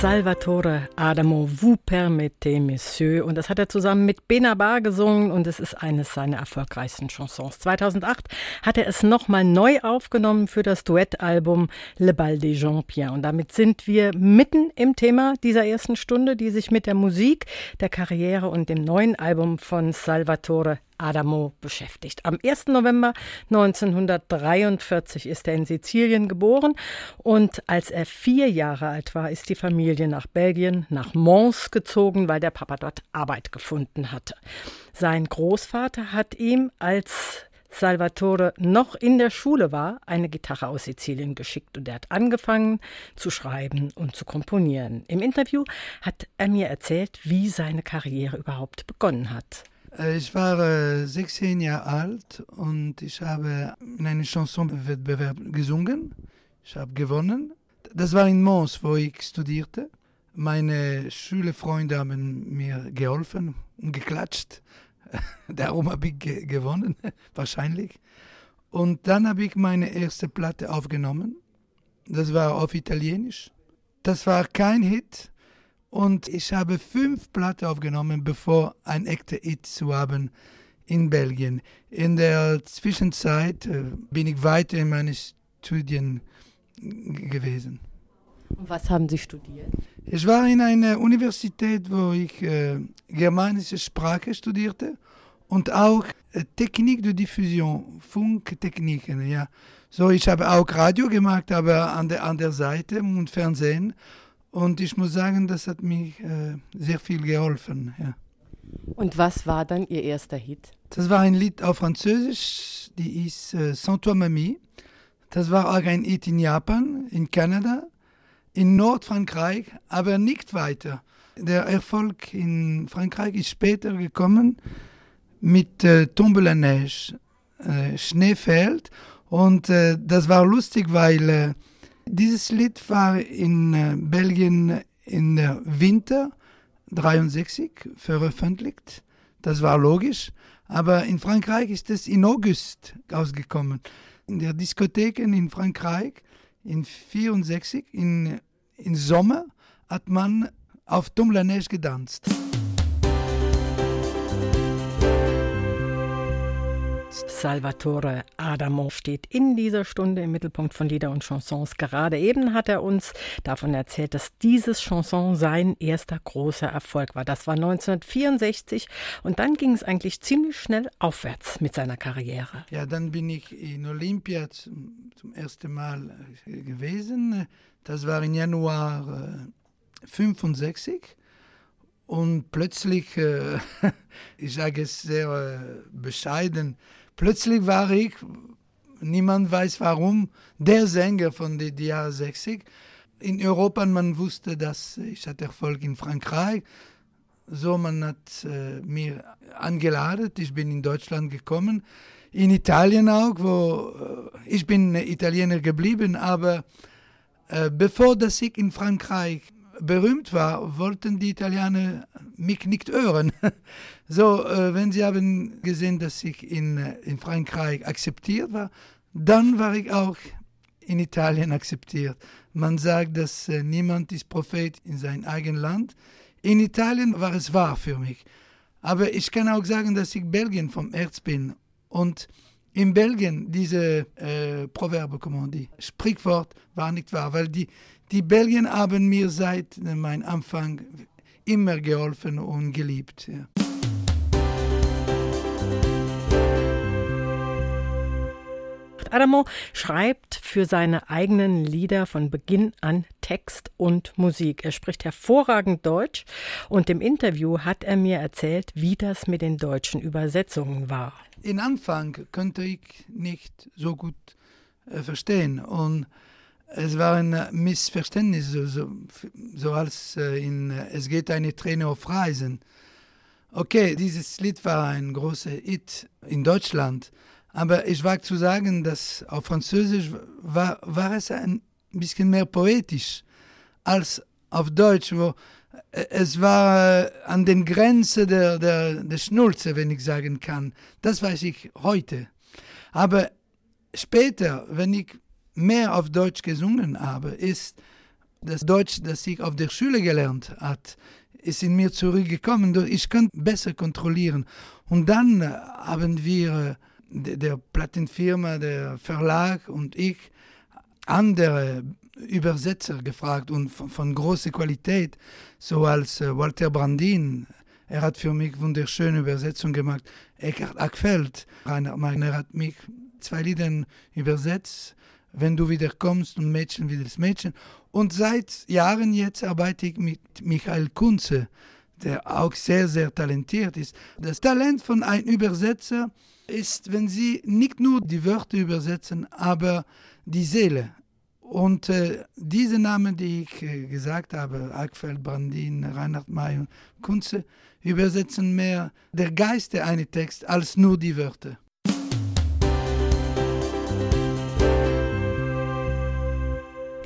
Salvatore Adamo, Vous permettez, Monsieur. Und das hat er zusammen mit Benabar gesungen und es ist eines seiner erfolgreichsten Chansons. 2008 hat er es nochmal neu aufgenommen für das Duettalbum Le Bal des Jean-Pierre. Und damit sind wir mitten im Thema dieser ersten Stunde, die sich mit der Musik, der Karriere und dem neuen Album von Salvatore Adamo beschäftigt. Am 1. November 1943 ist er in Sizilien geboren und als er vier Jahre alt war, ist die Familie nach Belgien, nach Mons gezogen, weil der Papa dort Arbeit gefunden hatte. Sein Großvater hat ihm, als Salvatore noch in der Schule war, eine Gitarre aus Sizilien geschickt und er hat angefangen zu schreiben und zu komponieren. Im Interview hat er mir erzählt, wie seine Karriere überhaupt begonnen hat. Äh, ich war äh, 16 Jahre alt und ich habe in einem Chansonwettbewerb gesungen. Ich habe gewonnen. Das war in Mons, wo ich studierte. Meine Schulfreunde haben mir geholfen und geklatscht. Darum habe ich ge gewonnen, wahrscheinlich. Und dann habe ich meine erste Platte aufgenommen. Das war auf Italienisch. Das war kein Hit, und ich habe fünf Platten aufgenommen, bevor ein echter Hit zu haben in Belgien. In der Zwischenzeit äh, bin ich weiter in meinen Studien gewesen. Was haben Sie studiert? Ich war in einer Universität, wo ich äh, germanische Sprache studierte und auch äh, Technik der Diffusion, Funktechniken. Ja. So, ich habe auch Radio gemacht, aber an der, an der Seite und Fernsehen. Und ich muss sagen, das hat mir äh, sehr viel geholfen. Ja. Und was war dann Ihr erster Hit? Das war ein Lied auf Französisch, die ist äh, Sans toi Mamie. Das war auch ein Hit in Japan, in Kanada, in Nordfrankreich, aber nicht weiter. Der Erfolg in Frankreich ist später gekommen mit äh, Tombe la Neige, äh, Schnee fällt. Und äh, das war lustig, weil äh, dieses Lied war in äh, Belgien in der Winter 63 veröffentlicht. Das war logisch. Aber in Frankreich ist es in August ausgekommen. In der Diskotheken in Frankreich in 64, in, in Sommer, hat man auf Tom la Neige Salvatore Adamo steht in dieser Stunde im Mittelpunkt von Lieder und Chansons. Gerade eben hat er uns davon erzählt, dass dieses Chanson sein erster großer Erfolg war. Das war 1964 und dann ging es eigentlich ziemlich schnell aufwärts mit seiner Karriere. Ja, dann bin ich in Olympia zum, zum ersten Mal äh, gewesen. Das war im Januar äh, 65. Und plötzlich, äh, ich sage es sehr äh, bescheiden, Plötzlich war ich, niemand weiß warum, der Sänger von den Jahre 60. In Europa, man wusste, dass ich hatte Erfolg in Frankreich. So, man hat äh, mir angeladen. Ich bin in Deutschland gekommen. In Italien auch, wo äh, ich bin Italiener geblieben, aber äh, bevor dass ich in Frankreich berühmt war, wollten die Italiener mich nicht hören. So, äh, wenn sie haben gesehen, dass ich in, äh, in Frankreich akzeptiert war, dann war ich auch in Italien akzeptiert. Man sagt, dass äh, niemand ist Prophet in sein eigenes Land. In Italien war es wahr für mich. Aber ich kann auch sagen, dass ich Belgien vom Herz bin. Und in Belgien, diese äh, Proverbe, comment Sprichwort war nicht wahr, weil die, die Belgien haben mir seit meinem Anfang immer geholfen und geliebt. Ja. Adamo schreibt für seine eigenen Lieder von Beginn an Text und Musik. Er spricht hervorragend Deutsch und im Interview hat er mir erzählt, wie das mit den deutschen Übersetzungen war. In Anfang konnte ich nicht so gut äh, verstehen und es war ein Missverständnis, so, so, so als äh, in Es geht eine Träne auf Reisen. Okay, dieses Lied war ein großer Hit in Deutschland, aber ich wage zu sagen, dass auf Französisch war, war es ein bisschen mehr poetisch als auf Deutsch, wo es war an den Grenzen der, der, der Schnulze, wenn ich sagen kann. Das weiß ich heute. Aber später, wenn ich mehr auf Deutsch gesungen habe, ist das Deutsch, das ich auf der Schule gelernt habe, ist in mir zurückgekommen. Ich kann besser kontrollieren. Und dann haben wir, der Plattenfirma, der Verlag und ich, andere Übersetzer gefragt und von, von großer Qualität, so als äh, Walter Brandin. Er hat für mich wunderschöne Übersetzungen gemacht. Eckhard Ackfeld, Rainer Meiner hat mich zwei Lieder übersetzt. Wenn du wieder kommst und Mädchen wie das Mädchen. Und seit Jahren jetzt arbeite ich mit Michael Kunze, der auch sehr, sehr talentiert ist. Das Talent von einem Übersetzer ist, wenn sie nicht nur die Wörter übersetzen, aber die Seele. Und äh, diese Namen, die ich äh, gesagt habe, Ackfeld, Brandin, Reinhard May und Kunze, übersetzen mehr der Geist der einen Text als nur die Wörter.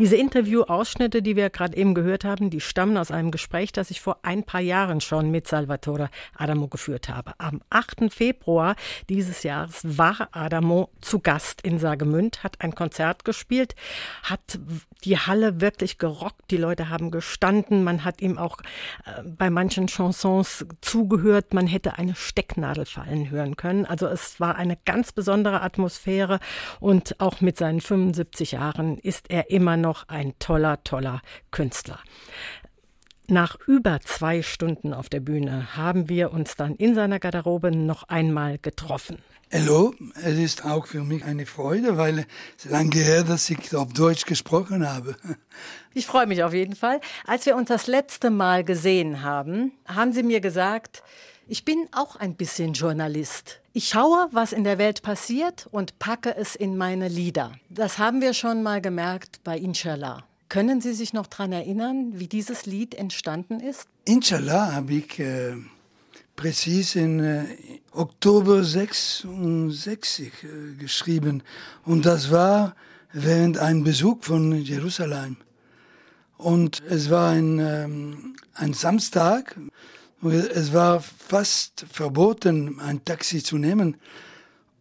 Diese Interviewausschnitte, die wir gerade eben gehört haben, die stammen aus einem Gespräch, das ich vor ein paar Jahren schon mit Salvatore Adamo geführt habe. Am 8. Februar dieses Jahres war Adamo zu Gast in Sagemünd, hat ein Konzert gespielt, hat die Halle wirklich gerockt, die Leute haben gestanden, man hat ihm auch äh, bei manchen Chansons zugehört, man hätte eine Stecknadel fallen hören können. Also es war eine ganz besondere Atmosphäre und auch mit seinen 75 Jahren ist er immer noch noch ein toller, toller Künstler. Nach über zwei Stunden auf der Bühne haben wir uns dann in seiner Garderobe noch einmal getroffen. Hallo, es ist auch für mich eine Freude, weil es lange her, dass ich auf Deutsch gesprochen habe. Ich freue mich auf jeden Fall. Als wir uns das letzte Mal gesehen haben, haben Sie mir gesagt, ich bin auch ein bisschen Journalist. Ich schaue, was in der Welt passiert und packe es in meine Lieder. Das haben wir schon mal gemerkt bei Inshallah. Können Sie sich noch daran erinnern, wie dieses Lied entstanden ist? Inshallah habe ich äh, präzis in äh, Oktober 66 äh, geschrieben. Und das war während einem Besuch von Jerusalem. Und es war ein, ähm, ein Samstag es war fast verboten, ein Taxi zu nehmen.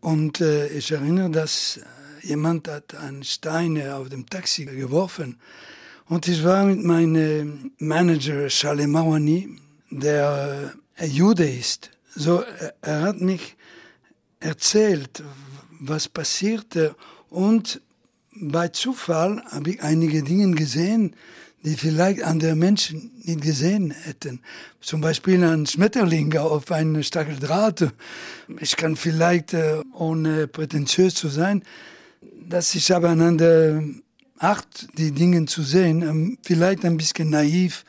Und äh, ich erinnere, dass äh, jemand hat einen Stein auf dem Taxi geworfen. Und ich war mit meinem Manager Shalem Mawani, der äh, Jude ist. So, er, er hat mich erzählt, was passierte. Und bei Zufall habe ich einige Dinge gesehen, die vielleicht andere Menschen nicht gesehen hätten. Zum Beispiel ein Schmetterling auf einem Stacheldraht. Ich kann vielleicht, äh, ohne prätentiös zu sein, dass ich aber an der Art, die Dinge zu sehen, ähm, vielleicht ein bisschen naiv.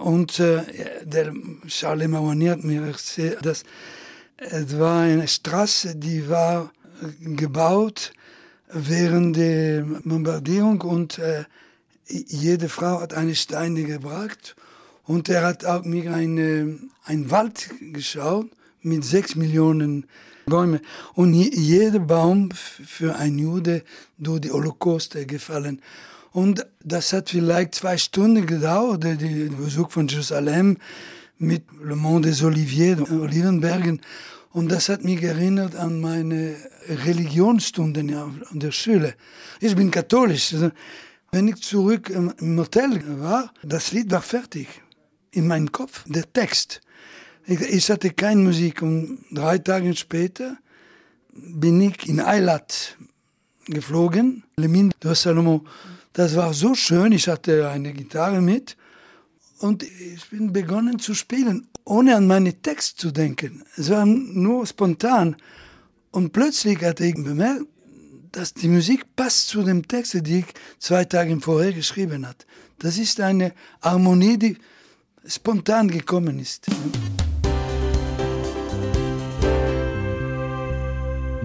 Und äh, der Charles Mawani hat mir erzählt, dass es war eine Straße, die war gebaut während der Bombardierung und äh, jede Frau hat eine Steine gebracht und er hat auch mir eine, ein Wald geschaut mit sechs Millionen Bäumen. Und jeder Baum für ein Jude durch die Holocaust gefallen. Und das hat vielleicht zwei Stunden gedauert, der Besuch von Jerusalem mit Le Monde des Oliviers, Olivenbergen. Und das hat mich erinnert an meine Religionsstunden an der Schule. Ich bin katholisch. Wenn ich zurück im Hotel war, das Lied war fertig. In meinem Kopf, der Text. Ich, ich hatte keine Musik und drei Tage später bin ich in Eilat geflogen, Le Mine de Salomon. Das war so schön, ich hatte eine Gitarre mit und ich bin begonnen zu spielen, ohne an meine Text zu denken. Es war nur spontan. Und plötzlich hatte ich bemerkt, dass die Musik passt zu dem Text, den ich zwei Tage vorher geschrieben hat. Das ist eine Harmonie, die spontan gekommen ist.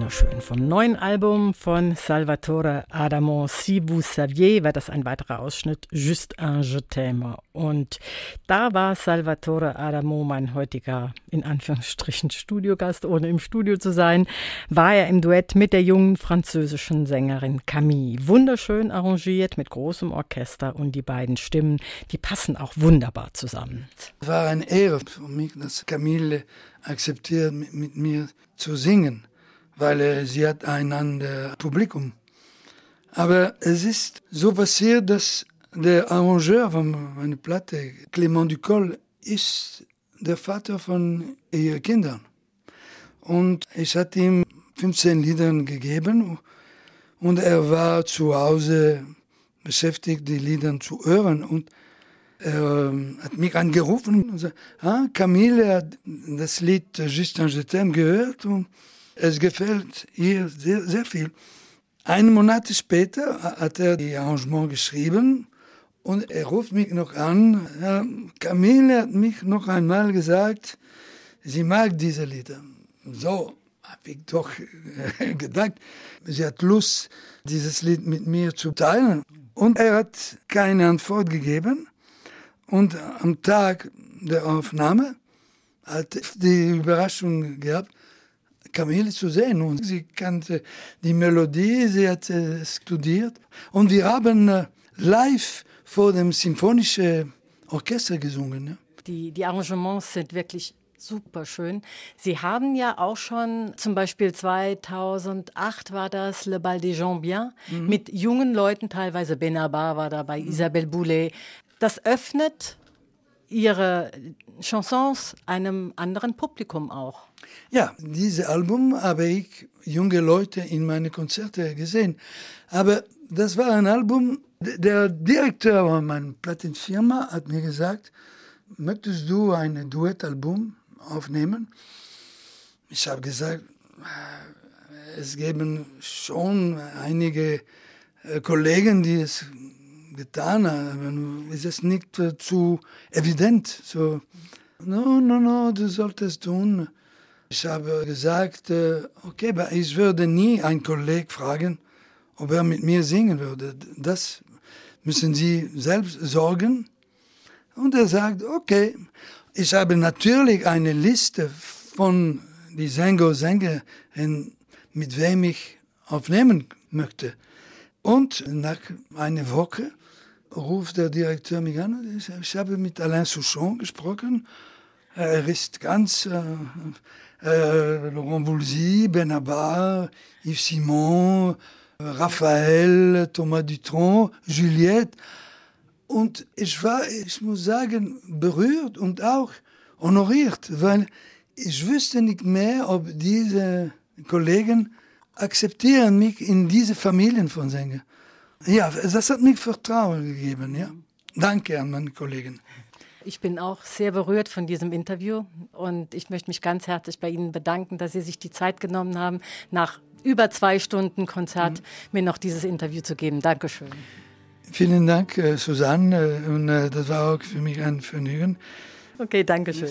Wunderschön. Vom neuen Album von Salvatore Adamo, Si vous saviez, war das ein weiterer Ausschnitt, Juste un je t'aime. Und da war Salvatore Adamo, mein heutiger, in Anführungsstrichen, Studiogast, ohne im Studio zu sein, war er im Duett mit der jungen französischen Sängerin Camille. Wunderschön arrangiert mit großem Orchester und die beiden Stimmen, die passen auch wunderbar zusammen. Es war eine Ehre für mich, dass Camille akzeptiert, mit mir zu singen, weil sie hat ein anderes Publikum. Aber es ist so passiert, dass der Arrangeur von meiner Platte, Clément Ducol, ist der Vater von ihren Kindern. Und ich hatte ihm 15 Lieder gegeben und er war zu Hause beschäftigt, die Lieder zu hören. Und er ähm, hat mich angerufen und gesagt, ah, Camille hat das Lied Justin Je t'aime gehört und es gefällt ihr sehr, sehr viel. Einen Monat später hat er die Arrangement geschrieben und er ruft mich noch an. Camille hat mich noch einmal gesagt, sie mag diese Lieder. So habe ich doch gedacht, sie hat Lust, dieses Lied mit mir zu teilen. Und er hat keine Antwort gegeben. Und am Tag der Aufnahme hat die Überraschung gehabt, Camille zu sehen. Und sie kannte die Melodie, sie hat studiert. Und wir haben äh, live vor dem Symphonischen Orchester gesungen. Die, die Arrangements sind wirklich super schön. Sie haben ja auch schon, zum Beispiel 2008 war das Le Bal des Gens Bien, mhm. mit jungen Leuten, teilweise Benabar war dabei, mhm. Isabelle Boulet. Das öffnet Ihre Chansons einem anderen Publikum auch. Ja, dieses Album habe ich junge Leute in meine Konzerte gesehen. Aber das war ein Album, der Direktor meiner Plattenfirma hat mir gesagt, möchtest du ein Duettalbum aufnehmen? Ich habe gesagt, äh, es geben schon einige äh, Kollegen, die es getan haben, ist es nicht äh, zu evident. So, no, no, no, du solltest tun. Ich habe gesagt, äh, okay, aber ich würde nie einen Kollegen fragen, ob er mit mir singen würde. Das müssen Sie selbst sorgen. Und er sagt, okay, ich habe natürlich eine Liste von die Sänger und Sängerinnen, mit wem ich aufnehmen möchte. Und nach einer Woche ruft der Direktor mich an. Ich habe mit Alain Souchon gesprochen. Er ist ganz äh, äh, Laurent Voulzy, Benabar, Yves Simon, Raphael, Thomas Dutron, Juliette. Und ich war, ich muss sagen, berührt und auch honoriert, weil ich wüsste nicht mehr, ob diese Kollegen akzeptieren mich in diese Familien von Sängern. Ja, das hat mir Vertrauen gegeben. Ja. Danke an meine Kollegen. Ich bin auch sehr berührt von diesem Interview und ich möchte mich ganz herzlich bei Ihnen bedanken, dass Sie sich die Zeit genommen haben, nach über zwei Stunden Konzert mhm. mir noch dieses Interview zu geben. Dankeschön. Vielen Dank, äh, Susanne. Und äh, das war auch für mich ein Vergnügen. Okay, Dankeschön.